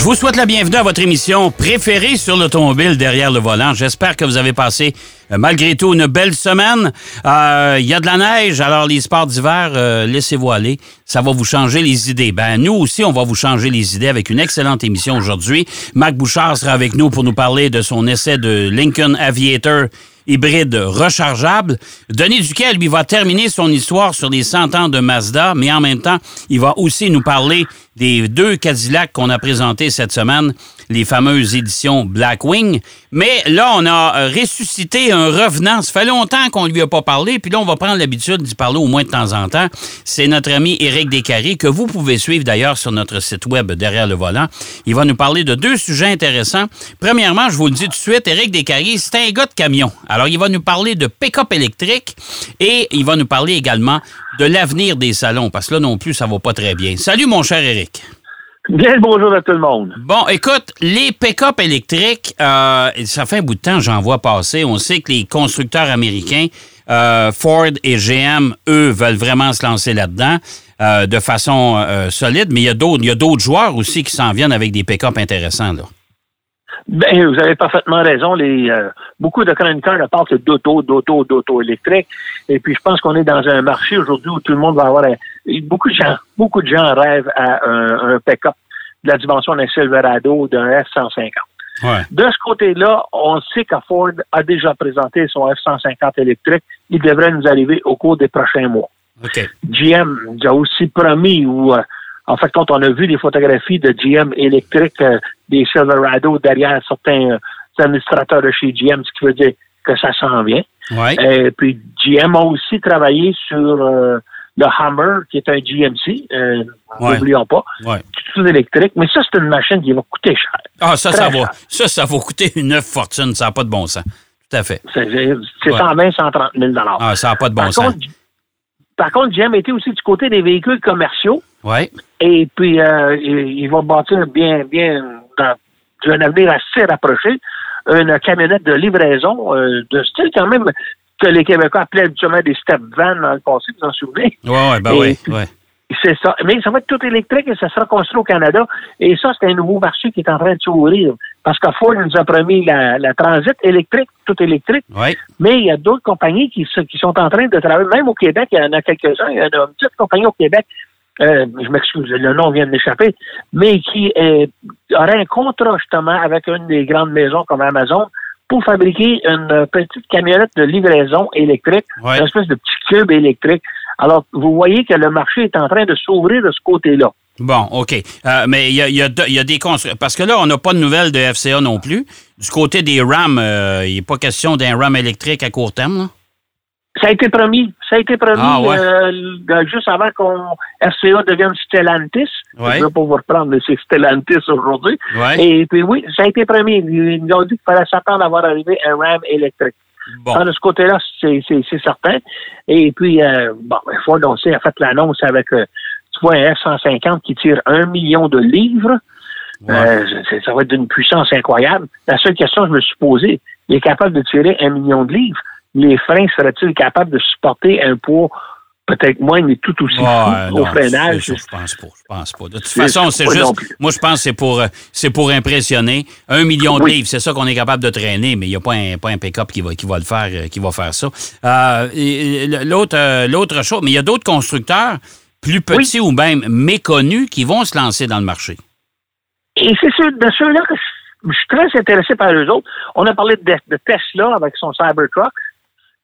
Je vous souhaite la bienvenue à votre émission préférée sur l'automobile derrière le volant. J'espère que vous avez passé euh, malgré tout une belle semaine. Euh, Il y a de la neige, alors les sports d'hiver, euh, laissez-vous aller. Ça va vous changer les idées. Ben nous aussi, on va vous changer les idées avec une excellente émission aujourd'hui. Marc Bouchard sera avec nous pour nous parler de son essai de Lincoln Aviator hybride rechargeable. Denis Duquet, lui, va terminer son histoire sur les 100 ans de Mazda, mais en même temps, il va aussi nous parler des deux Cadillacs qu'on a présentés cette semaine, les fameuses éditions Blackwing. Mais là, on a ressuscité un revenant. Ça fait longtemps qu'on lui a pas parlé, puis là, on va prendre l'habitude d'y parler au moins de temps en temps. C'est notre ami Éric Descaries, que vous pouvez suivre d'ailleurs sur notre site web derrière le volant. Il va nous parler de deux sujets intéressants. Premièrement, je vous le dis tout de suite, Éric Descaries, c'est un gars de camion. Alors, il va nous parler de pick-up électrique et il va nous parler également de l'avenir des salons, parce que là non plus, ça va pas très bien. Salut, mon cher Éric. Bien le bonjour à tout le monde. Bon, écoute, les pick-up électriques, euh, ça fait un bout de temps, j'en vois passer. On sait que les constructeurs américains, euh, Ford et GM, eux, veulent vraiment se lancer là-dedans euh, de façon solide, mais il y a d'autres, il y a d'autres joueurs aussi qui s'en viennent avec des pick-up intéressants, là. Ben, vous avez parfaitement raison. Les, euh, beaucoup de chroniqueurs ne parlent que d'auto, d'auto, d'auto électrique. Et puis, je pense qu'on est dans un marché aujourd'hui où tout le monde va avoir... un- beaucoup de gens, beaucoup de gens rêvent à un, un pick-up de la dimension d'un Silverado, d'un F-150. Ouais. De ce côté-là, on sait que Ford a déjà présenté son F-150 électrique. Il devrait nous arriver au cours des prochains mois. GM nous a aussi promis, ou euh, en fait, quand on a vu les photographies de GM électrique euh, des Silverado derrière certains euh, administrateurs de chez GM, ce qui veut dire que ça s'en vient. Ouais. Et puis GM a aussi travaillé sur le Hammer, qui est un GMC, euh, Ouais. n'oublions pas, Ouais. tout électrique, mais ça, c'est une machine qui va coûter cher. Ah, ça, Très ça va. Ça, ça va coûter une œuf fortune. Ça n'a pas de bon sens. Tout à fait. C'est c'est Ouais. 120, 130 000 Ah, ça n'a pas de bon par, sens. contre, par contre, GM était aussi du côté des véhicules commerciaux. Ouais. Et puis, euh, il, il va bâtir bien, bien, dans un avenir assez rapproché, une camionnette de livraison euh, de style quand même que les Québécois appelaient habituellement des step vans dans le passé, vous en souvenez? Ouais, ouais, ben oui. Ouais. C'est ça. Mais ça va être tout électrique et ça sera construit au Canada. Et ça, c'est un nouveau marché qui est en train de s'ouvrir. Parce que Ford nous a promis la, la transit électrique, tout électrique. Ouais. Mais il y a d'autres compagnies qui sont en train de travailler, même au Québec, il y en a quelques-uns. Il y en a une petite compagnie au Québec, euh, je m'excuse, le nom vient de m'échapper, mais qui euh, aurait un contrat justement avec une des grandes maisons comme Amazon pour fabriquer une petite camionnette de livraison électrique, Ouais. une espèce de petit cube électrique. Alors, vous voyez que le marché est en train de s'ouvrir de ce côté-là. Bon, OK. Euh, mais il y a, il y a de- il y a des constructeurs. Parce que là, on n'a pas de nouvelles de FCA non plus. Du côté des RAM, euh, il n'est pas question d'un RAM électrique à court terme. là. Ça a été promis. Ça a été promis Ah, ouais. euh, juste avant qu'on FCA devienne Stellantis. Ouais. Je ne vais pas vous reprendre, mais c'est Stellantis aujourd'hui. Ouais. Et puis oui, ça a été promis. Ils nous ont dit qu'il fallait s'attendre à voir arriver un RAM électrique. Bon. Alors, de ce côté-là, c'est certain. Et puis, euh, bon, Ford, on sait, a fait l'annonce avec, euh, tu vois, un F-150 qui tire un million de livres. Ouais. Euh, ça va être d'une puissance incroyable. La seule question que je me suis posée, il est capable de tirer un million de livres? Les freins seraient-ils capables de supporter un poids peut-être moins, mais tout aussi Ouais, fou non, au freinage? Je pense pas. Je pense pas. De toute façon, c'est juste. Moi, je pense que c'est pour, euh, c'est pour impressionner. Un million de livres, c'est ça qu'on est capable de traîner, mais il n'y a pas un, pas un pick-up qui va, qui va le faire, euh, qui va faire ça. Euh, l'autre, l'autre chose, mais il y a d'autres constructeurs plus petits ou même méconnus qui vont se lancer dans le marché. Et c'est ceux, de ceux-là que je, je suis très intéressé par eux autres. On a parlé de, de Tesla avec son Cybertruck.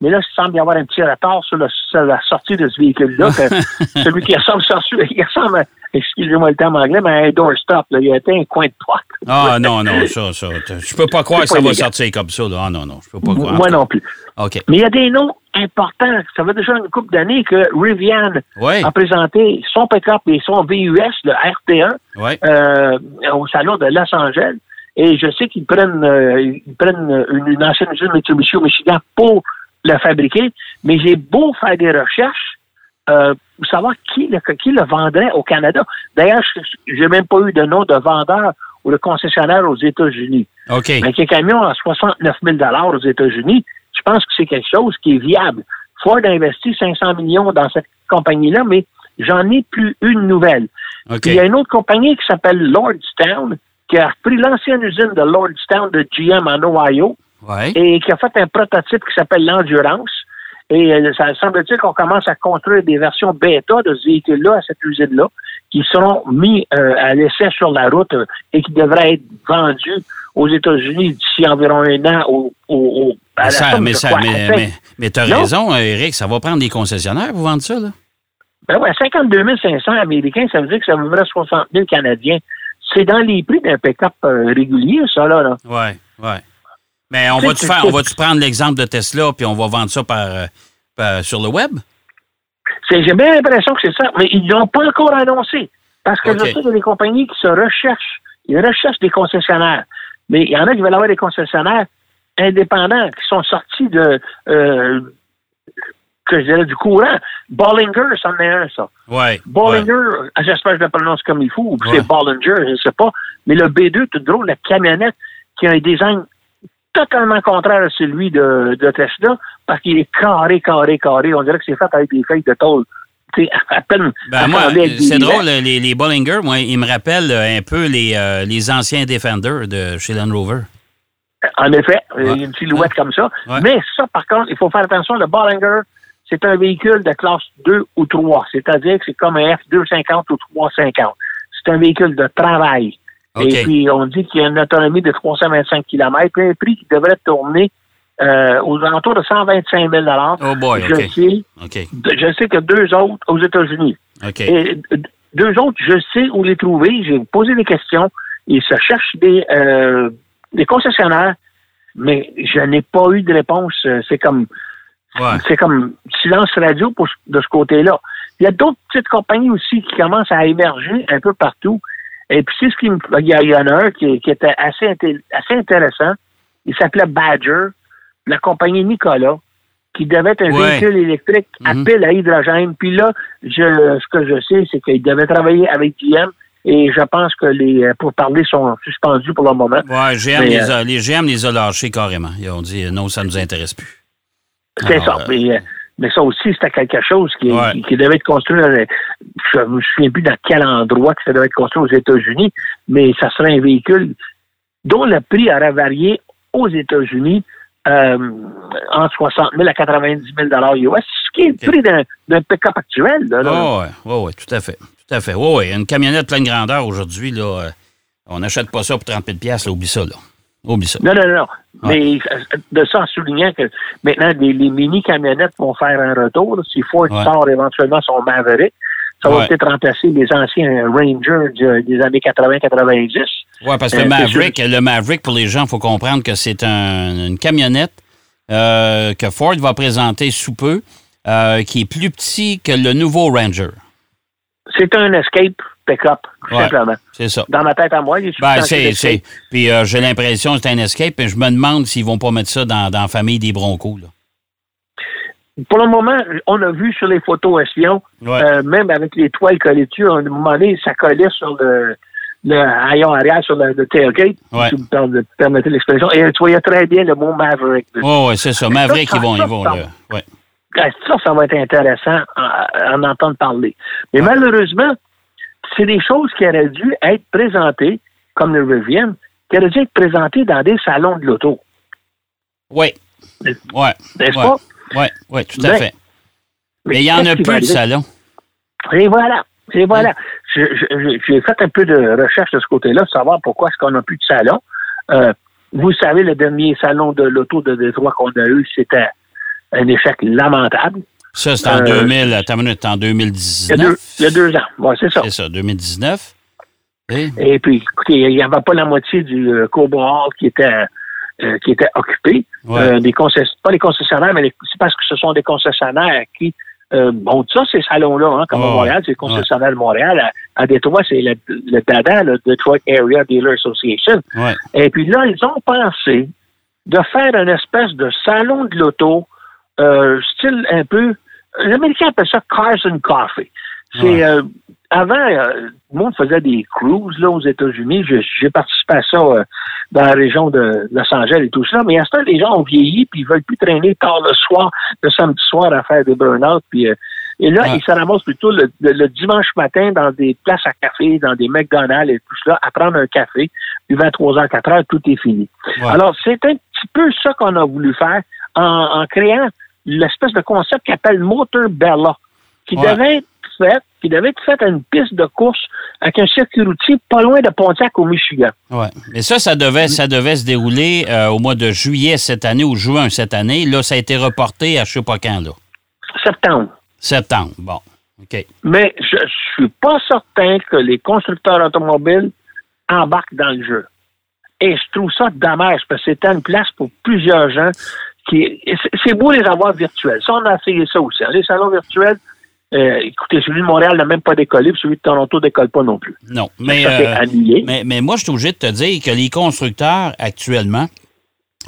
Mais là, il semble y avoir un petit retard sur, le- sur la sortie de ce véhicule-là. celui qui ressemble, il ressemble à- excusez-moi le terme anglais, mais à un doorstop. Là. Il a été un coin de porte. Ah non, non, ça, ça. Je peux pas croire que ça va sortir comme ça. Là. Ah non, non, je peux pas croire. Moi non plus. OK. Mais il y a des noms importants. Ça fait déjà une couple d'années que Rivian Oui, a présenté son pick-up et son VUS, le RT1, oui. euh, au salon de Los Angeles. Et je sais qu'ils prennent, euh, ils prennent une, une ancienne usine Mitsubishi au Michigan pour le fabriquer, mais j'ai beau faire des recherches euh, pour savoir qui le, qui le vendrait au Canada. D'ailleurs, je n'ai même pas eu de nom de vendeur ou le concessionnaire aux États-Unis. OK. Mais qu'un camion à 69 000 aux États-Unis, je pense que c'est quelque chose qui est viable. Ford a investi 500 millions dans cette compagnie-là, mais j'en ai plus une nouvelle. OK. Puis il y a une autre compagnie qui s'appelle Lordstown, qui a repris l'ancienne usine de Lordstown de GM en Ohio Ouais. et qui a fait un prototype qui s'appelle l'Endurance. Et euh, ça semble-t-il qu'on commence à construire des versions bêta de ce véhicule-là à cette usine-là, qui seront mis euh, à l'essai sur la route euh, et qui devraient être vendus aux États-Unis d'ici environ un an au, au, au- à la Mais ça, mais de ça, quoi? mais, À mais, mais t'as raison, Eric, ça va prendre des concessionnaires pour vendre ça, là. Ben ouais, 52 500 Américains, ça veut dire que ça vaudrait 60 000 Canadiens. C'est dans les prix d'un pick-up euh, régulier, ça, là. là. Ouais, ouais. Mais on Tu va-tu faire, on va-tu prendre l'exemple de Tesla puis on va vendre ça par, euh, par- sur le web? J'ai bien l'impression que c'est ça, mais ils ne l'ont pas encore annoncé. Parce que OK. je sais des compagnies qui se recherchent. Ils recherchent des concessionnaires. Mais il y en a qui veulent avoir des concessionnaires indépendants qui sont sortis de euh, que je dirais du courant. Bollinger, c'en est un, ça. Ouais. Bollinger, ouais. j'espère que je le prononce comme il faut, ou Ouais. c'est Bollinger, je ne sais pas. Mais le B2, tout drôle, la camionnette qui a un design totalement contraire à celui de, de Tesla, parce qu'il est carré, carré, carré. On dirait que c'est fait avec des feuilles de tôle. À peine. Ben moi, c'est drôle, les, les Bollinger, moi, ils me rappellent euh, un peu les, euh, les anciens Defender de chez Land Rover. En effet, il y a une silhouette comme ça. Ouais. Mais ça, par contre, il faut faire attention, le Bollinger, c'est un véhicule de classe 2 ou 3. C'est-à-dire que c'est comme un F250 ou 350. C'est un véhicule de travail. Et puis, on dit qu'il y a une autonomie de 325 km, un prix qui devrait tourner euh, aux alentours de 125 000 Oh boy, je, sais, OK. je sais que deux autres aux États-Unis. Et deux autres, je sais où les trouver. J'ai posé des questions. Ils se cherchent des, euh, des concessionnaires, mais je n'ai pas eu de réponse. Euh, C'est comme Ouais. c'est comme silence radio pour, de ce côté-là. Il y a d'autres petites compagnies aussi qui commencent à émerger un peu partout. Et puis, c'est ce qui me. Il y, a- il y en a un qui, qui était assez, assez intéressant. Il s'appelait Badger, la compagnie Nicolas, qui devait être un Ouais. véhicule électrique à Mhm. pile à hydrogène. Puis là, je, ce que je sais, c'est qu'il devait travailler avec GM et je pense que les euh, pourparlers sont suspendus pour le moment. Ouais, GM, Mais, les, euh, a, les GM les a lâchés carrément. Ils ont dit euh, non, ça nous intéresse plus. C'est ça. euh, Mais, ça aussi, c'était quelque chose qui, Ouais. qui, qui devait être construit. dans- je me souviens plus dans quel endroit que ça devait être construit aux États-Unis, mais ça serait un véhicule dont le prix aurait varié aux États-Unis euh, entre 60 000 à 90 000 US, ce qui est le prix d'un d'un pick-up actuel. Là, là. Oui, oui, ouais, tout à fait. Tout à fait. Oui, oui. Une camionnette pleine grandeur aujourd'hui, là, euh, on n'achète pas ça pour 30 000 là, oublie ça, là. Ça. Non, non, non. Mais euh, de ça en soulignant que maintenant, les, les mini-camionnettes vont faire un retour. Si Ford Ouais. sort éventuellement son Maverick, ça va Ouais. peut-être remplacer les anciens Rangers des années 80-90. Oui, parce que Euh, le c'est Maverick, le Maverick, pour les gens, il faut comprendre que c'est un- une camionnette euh, que Ford va présenter sous peu, euh, qui est plus petit que le nouveau Ranger. C'est un escape pick-up, tout Ouais. simplement. C'est ça. Dans ma tête à moi, il est Ben, substantiel c'est. Puis euh, j'ai l'impression que c'est un escape, mais je me demande s'ils vont pas mettre ça dans, dans la famille des Broncos. Là. Pour le moment, on a vu sur les photos espions, Ouais. euh, même avec les toiles collées dessus, à un moment donné, ça collait sur le, le haillon arrière, sur le, le tailgate, Ouais. si vous me permettez l'expression. Et tu voyais très bien le mot Maverick. Oui, ouais, c'est ça. Maverick, ça, ils vont, ça, ils vont ça, là. Ouais. Ça, ça va être intéressant à, à en entendre parler. Mais malheureusement, c'est des choses qui auraient dû être présentées, comme le Rivian, qui auraient dû être présentées dans des salons de l'auto. Oui. Ouais. N'est-ce ouais. pas? Oui, ouais, tout à Mais- fait. Mais il y en a peu de salons. Et voilà. Et voilà. J'ai fait un peu de recherche de ce côté-là, savoir pourquoi est-ce qu'on n'a plus de salon. Euh, vous savez, le dernier salon de l'auto de Détroit qu'on a eu, c'était un échec lamentable. Ça, c'est en Euh, 2000. Attends une minute, en Il y a 2019. deux, il y a deux ans. Bon, c'est ça. C'est ça, 2019. Et, Et puis, écoutez, il n'y avait pas la moitié du euh, qui était, euh, qui était occupé. Ouais. Euh, des pas les concessionnaires, mais les- c'est parce que ce sont des concessionnaires qui euh, bon, ça, ces salons-là, hein, comme Ouais, à Montréal, c'est le concessionnaire de Montréal. À, à Détroit, c'est le, le DADA, le Detroit Area Dealer Association. ouais. Et puis là, ils ont pensé de faire une espèce de salon de l'auto, euh, style un peu. Les Américains appellent ça Cars and Coffee. C'est Ouais. euh, avant, euh, le monde faisait des cruises là aux États-Unis. J'ai participé à ça euh, dans la région de Los Angeles et tout ça. Mais à ce temps, les gens ont vieilli puis ils veulent plus traîner tard le soir, le samedi soir à faire des burn-out. Puis euh, et là, Ouais. ils se ramassent plutôt le, le- le dimanche matin dans des places à café, dans des McDonald's et tout cela, à prendre un café. Puis 23h, 4h, tout est fini. Ouais. Alors, c'est un petit peu ça qu'on a voulu faire en, en créant l'espèce de concept qu'on appelle Motor Bella, qui Ouais. devait être fait, qui devait être fait à une piste de course avec un circuit routier pas loin de Pontiac au Michigan. Ouais. Mais ça, ça devait, ça devait se dérouler euh, au mois de juillet cette année ou juin cette année. Là, ça a été reporté à je sais pas quand, là. Septembre. Septembre. Bon. OK. Mais je suis pas certain que les constructeurs automobiles embarquent dans le jeu. Et je trouve ça dommage parce que c'était une place pour plusieurs gens qui. c'est- beau les avoir virtuels. Ça, on a essayé ça aussi. hein. Les salons virtuels, euh, écoutez, celui de Montréal n'a même pas décollé, puis celui de Toronto décolle pas non plus. Non. Mais, ça fait euh, mais, mais moi, je suis obligé de te dire que les constructeurs, actuellement,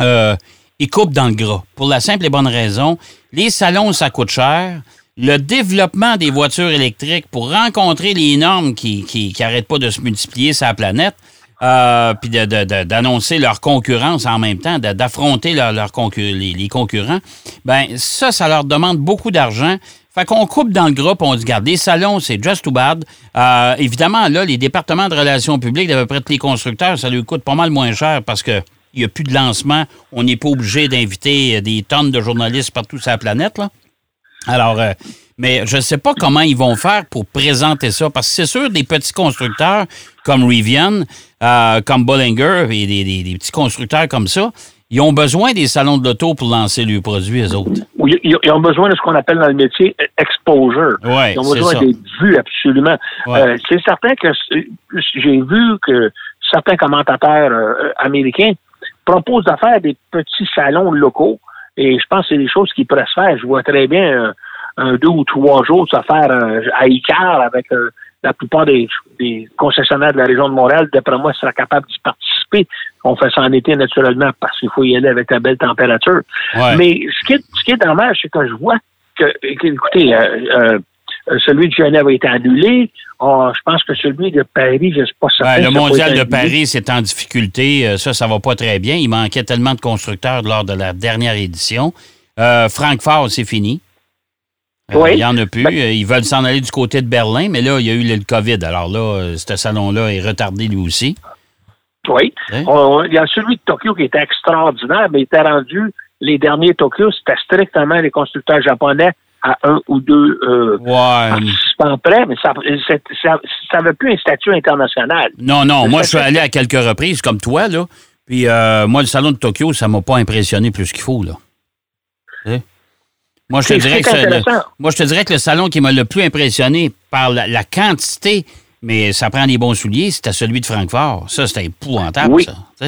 euh, ils coupent dans le gras. Pour la simple et bonne raison, les salons, ça coûte cher. Le développement des voitures électriques pour rencontrer les normes qui qui, qui pas de se multiplier sur la planète, euh, puis d'annoncer leur concurrence en même temps, d'affronter leur, les, concurrents, ben ça, ça leur demande beaucoup d'argent. Fait qu'on coupe dans le groupe, on dit, garde, les salons, c'est just too bad. Euh, évidemment, là, les départements de relations publiques d'à peu près tous les constructeurs, ça leur coûte pas mal moins cher parce que il n'y a plus de lancement. On n'est pas obligé d'inviter des tonnes de journalistes partout sur la planète, là. Alors, euh, mais je ne sais pas comment ils vont faire pour présenter ça, parce que c'est sûr, des petits constructeurs comme Rivian, euh, comme Bollinger, et des, des- des petits constructeurs comme ça, ils ont besoin des salons de l'auto pour lancer leurs produits, eux autres. Ils, ils- ont besoin de ce qu'on appelle dans le métier euh, exposure. Ouais, Ils ont besoin d'être vus, absolument. Ouais. Euh, c'est certain que j'ai vu que certains commentateurs euh, américains proposent de faire des petits salons locaux et je pense que c'est des choses qui pourraient se faire. Je vois très bien un deux ou trois jours se faire euh, à Icar avec euh, la plupart des, des concessionnaires de la région de Montréal. D'après moi, sera capable d'y participer. On fait ça en été naturellement parce qu'il faut y aller avec la belle température. Ouais. Mais ce qui est, ce qui est dommage, c'est que je vois que, écoutez, euh, euh, celui de Genève a été annulé. Oh, je pense que celui de Paris, je ne sais pas certain. Ouais, que le mondial de. Paris, c'est en difficulté. Ça, ça va pas très bien. Il manquait tellement de constructeurs lors de la dernière édition. Euh, Francfort, c'est fini. Euh, Oui. Il n'y en a plus. Ben- Euh, Ils veulent s'en aller du côté de Berlin, mais là, il y a eu le COVID. Alors là, euh, ce salon-là est retardé lui aussi. Oui. Hein? On- Il y a celui de Tokyo qui était extraordinaire, mais il était rendu, les derniers Tokyo, c'était strictement les constructeurs japonais à un ou deux euh, Ouais. participants près, mais ça c'est- ça ça avait plus un statut international. Non, non, Le moi, je suis allé à quelques reprises, comme toi, là. Puis, euh, moi, le salon de Tokyo, ça m'a pas impressionné plus qu'il faut, là. Sais? Moi, je te dirais que le- intéressant. moi, je te dirais que le salon qui m'a le plus impressionné par la, la quantité, mais ça prend des bons souliers, c'était celui de Francfort. Ça, c'était épouvantable, Oui. ça.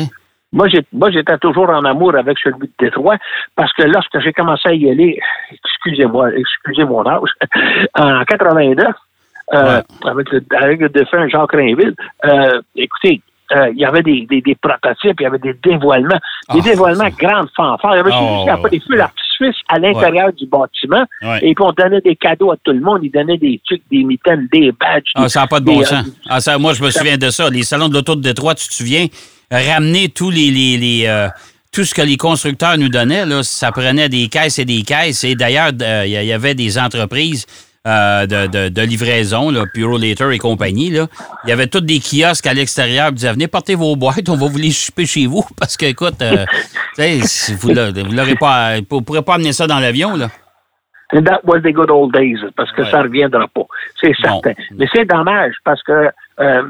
Moi, j'étais toujours en amour avec celui de Détroit parce que lorsque j'ai commencé à y aller, excusez-moi, excusez mon âge, en 89, euh, avec, le, avec le défunt Jacques Rainville, euh, écoutez, euh, il y avait des, des, des prototypes, il y avait des dévoilements, des Ah, dévoilements grandes fanfares. Il y avait, ouais, des feux d'artifice à l'intérieur du bâtiment Ouais. et puis on donnait des cadeaux à tout le monde. Ils donnaient des trucs, des mitaines, des badges. Ah, ça n'a pas de bon des, sens. euh, Ah, ça, moi, je me souviens de ça. Les salons de l'auto de Détroit, tu te souviens, ramener tous les. les, les, euh, tout ce que les constructeurs nous donnaient, là, ça prenait des caisses et des caisses. Et d'ailleurs, il y avait des entreprises euh, de, de, de livraison, là, Puro Later et compagnie. Là. Il y avait tous des kiosques à l'extérieur qui disaient Venez porter vos boîtes, on va vous les choper chez vous. Parce que, écoute, euh, vous ne l'aurez pas. Vous pourrez pas amener ça dans l'avion. là. And that was the good old days, parce que Ouais. ça ne reviendra pas. C'est certain. Mais c'est dommage, parce que euh,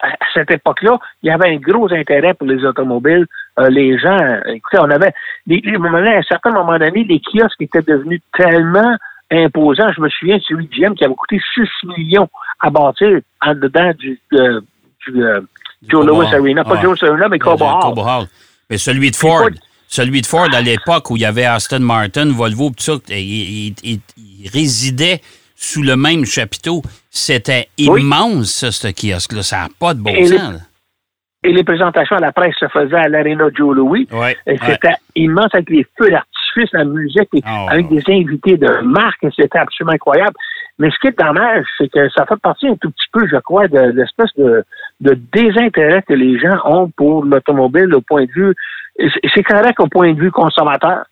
à cette époque-là, il y avait un gros intérêt pour les automobiles. Euh, les gens, écoutez, on avait, les- à un certain moment donné, les kiosques étaient devenus tellement imposants. Je me souviens de celui de GM qui avait coûté 6 millions à bâtir en dedans du, euh, du euh, Joe Cobo Louis Hall. Arena. Pas Ah. Joe Arena, mais Cobo Hall. Mais celui de Ford, celui de Ford à l'époque où il y avait Aston Martin, Volvo, tout ça, il, il- il- il résidait sous le même chapiteau. C'était Oui. immense, ça, ce kiosque-là. Ça n'a pas de bon Et sens. Et les présentations à la presse se faisaient à l'Arena Joe Louis. Ouais. C'était immense avec les feux d'artifice, la musique, et Ah, avec des invités de marque. et C'était absolument incroyable. Mais ce qui est dommage, c'est que ça fait partie un tout petit peu, je crois, de l'espèce de, de désintérêt que les gens ont pour l'automobile au point de vue. C'est correct au point de vue consommateur.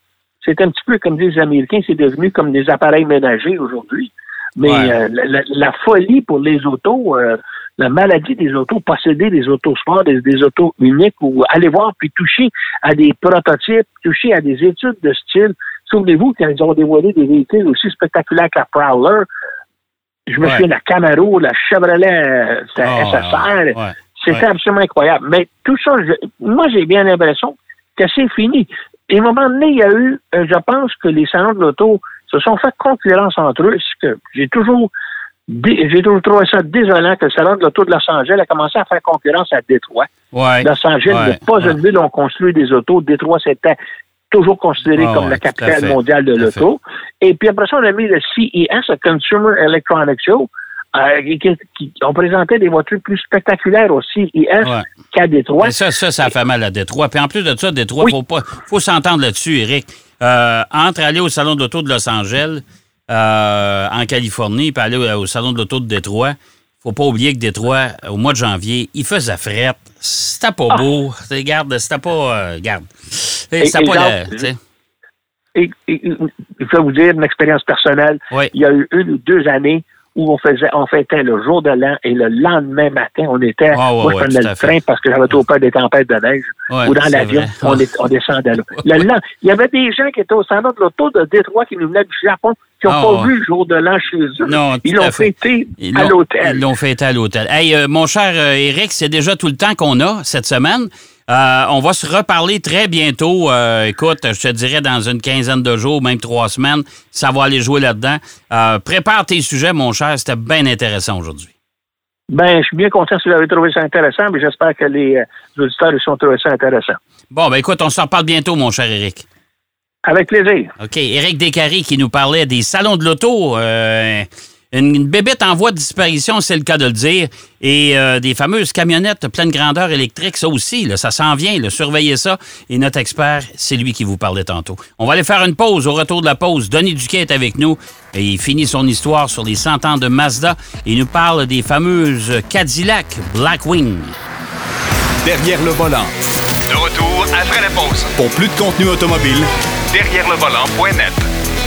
C'est un petit peu comme disent les Américains, c'est devenu comme des appareils ménagers aujourd'hui. Mais euh, la, folie pour les autos, euh, la maladie des autos, posséder des autos sport, des, des, autos uniques, ou aller voir puis toucher à des prototypes, toucher à des études de style. Souvenez-vous quand ils ont dévoilé des véhicules aussi spectaculaires que la Prowler, je me souviens de la Camaro, la Chevrolet euh, SSR, c'était absolument incroyable. Mais tout ça, moi j'ai bien l'impression que c'est fini. Et à un moment donné, il y a eu, je pense que les salons de l'auto se sont fait concurrence entre eux, ce que j'ai toujours j'ai toujours trouvé ça désolant que le salon de l'auto de Los Angeles a commencé à faire concurrence à Détroit. Los Angeles n'est pas une ville où on construit des autos. Détroit, c'était toujours considéré comme la capitale mondiale de l'auto. Et puis après ça, on a mis le CES, le Consumer Electronics Show, euh, qui, ont présenté des voitures plus spectaculaires au CES qu'à Détroit. ça, ça, ça fait mal à Détroit. Puis en plus de ça, Détroit, il faut, faut s'entendre là-dessus, Eric. Euh, entre aller au Salon de l'Auto de Los Angeles, euh, en Californie, puis aller au, Salon de l'Auto de Détroit, faut pas oublier que Détroit, au mois de janvier, il faisait frette. C'était pas beau. Ah. Regarde, c'était pas. Euh, garde. C'était pas. et, je vais vous dire une expérience personnelle. Il y a eu une ou deux années où on faisait, on fêtait le jour de l'an et le lendemain matin, on était, moi, je prenais le train parce que j'avais trop peur des tempêtes de neige ou dans l'avion, on, on, descendait là. Le il y avait des gens qui étaient au salon de l'auto de Détroit qui nous venaient du Japon qui n'ont ah, pas vu le jour de l'an chez eux. Non, ils l'ont fêté à l'hôtel. Ils l'ont fêté à l'hôtel. Hey, euh, mon cher euh, Eric, c'est déjà tout le temps qu'on a cette semaine. Euh, on va se reparler très bientôt. Euh, écoute, je te dirais dans une quinzaine de jours, même trois semaines, ça va aller jouer là-dedans. Euh, prépare tes sujets, mon cher. C'était bien intéressant aujourd'hui. Ben, je suis bien content si vous avez trouvé ça intéressant, mais j'espère que les, auditeurs ont trouvé ça intéressant. Bon, ben écoute, on se reparle bientôt, mon cher Eric. Avec plaisir. OK. Éric Descaries qui nous parlait des salons de l'auto. Une bébête en voie de disparition, c'est le cas de le dire. Et euh, des fameuses camionnettes pleine grandeur électrique, ça aussi, là, ça s'en vient. Là, surveillez ça. Et notre expert, c'est lui qui vous parlait tantôt. On va aller faire une pause. Au retour de la pause, Denis Duquet est avec nous. Et il finit son histoire sur les 100 ans de Mazda. Il nous parle des fameuses Cadillac Blackwing. Derrière le volant. De retour après la pause. Pour plus de contenu automobile, derrière le volant.net.